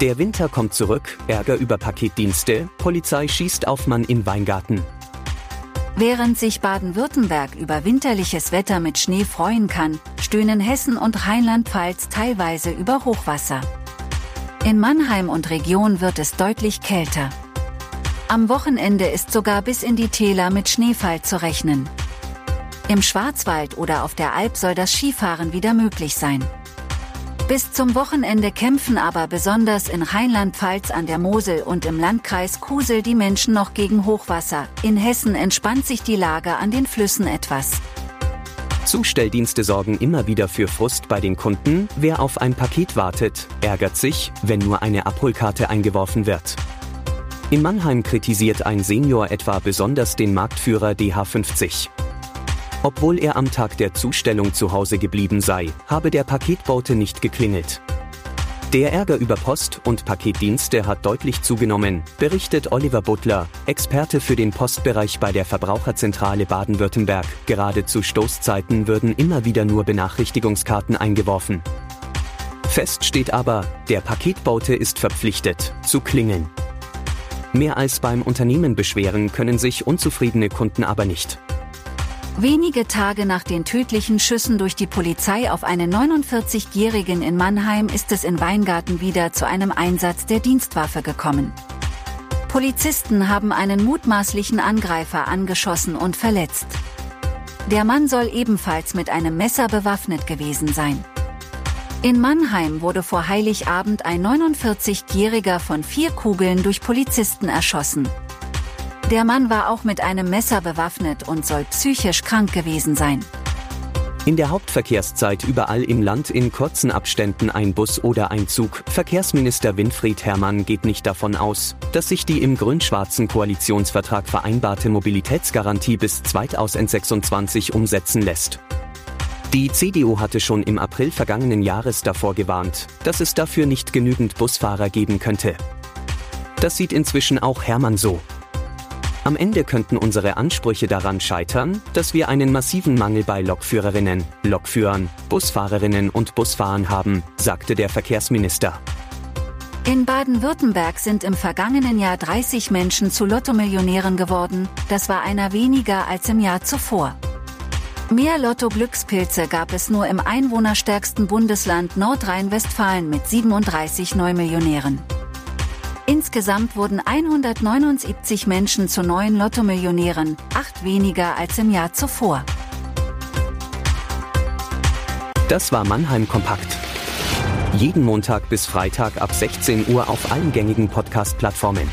Der Winter kommt zurück, Ärger über Paketdienste, Polizei schießt auf Mann in Weingarten. Während sich Baden-Württemberg über winterliches Wetter mit Schnee freuen kann, stöhnen Hessen und Rheinland-Pfalz teilweise über Hochwasser. In Mannheim und Region wird es deutlich kälter. Am Wochenende ist sogar bis in die Täler mit Schneefall zu rechnen. Im Schwarzwald oder auf der Alp soll das Skifahren wieder möglich sein. Bis zum Wochenende kämpfen aber besonders in Rheinland-Pfalz an der Mosel und im Landkreis Kusel die Menschen noch gegen Hochwasser. In Hessen entspannt sich die Lage an den Flüssen etwas. Zustelldienste sorgen immer wieder für Frust bei den Kunden. Wer auf ein Paket wartet, ärgert sich, wenn nur eine Abholkarte eingeworfen wird. In Mannheim kritisiert ein Senior etwa besonders den Marktführer DH50. Obwohl er am Tag der Zustellung zu Hause geblieben sei, habe der Paketbote nicht geklingelt. Der Ärger über Post- und Paketdienste hat deutlich zugenommen, berichtet Oliver Butler, Experte für den Postbereich bei der Verbraucherzentrale Baden-Württemberg. Gerade zu Stoßzeiten würden immer wieder nur Benachrichtigungskarten eingeworfen. Fest steht aber, der Paketbote ist verpflichtet, zu klingeln. Mehr als beim Unternehmen beschweren können sich unzufriedene Kunden aber nicht. Wenige Tage nach den tödlichen Schüssen durch die Polizei auf einen 49-Jährigen in Mannheim ist es in Weingarten wieder zu einem Einsatz der Dienstwaffe gekommen. Polizisten haben einen mutmaßlichen Angreifer angeschossen und verletzt. Der Mann soll ebenfalls mit einem Messer bewaffnet gewesen sein. In Mannheim wurde vor Heiligabend ein 49-Jähriger von vier Kugeln durch Polizisten erschossen. Der Mann war auch mit einem Messer bewaffnet und soll psychisch krank gewesen sein. In der Hauptverkehrszeit überall im Land in kurzen Abständen ein Bus oder ein Zug. Verkehrsminister Winfried Herrmann geht nicht davon aus, dass sich die im grün-schwarzen Koalitionsvertrag vereinbarte Mobilitätsgarantie bis 2026 umsetzen lässt. Die CDU hatte schon im April vergangenen Jahres davor gewarnt, dass es dafür nicht genügend Busfahrer geben könnte. Das sieht inzwischen auch Herrmann so. Am Ende könnten unsere Ansprüche daran scheitern, dass wir einen massiven Mangel bei Lokführerinnen, Lokführern, Busfahrerinnen und Busfahrern haben, sagte der Verkehrsminister. In Baden-Württemberg sind im vergangenen Jahr 30 Menschen zu Lottomillionären geworden, das war einer weniger als im Jahr zuvor. Mehr Lotto-Glückspilze gab es nur im einwohnerstärksten Bundesland Nordrhein-Westfalen mit 37 Neumillionären. Insgesamt wurden 179 Menschen zu neuen Lottomillionären, acht weniger als im Jahr zuvor. Das war Mannheim Kompakt. Jeden Montag bis Freitag ab 16 Uhr auf allen gängigen Podcast-Plattformen.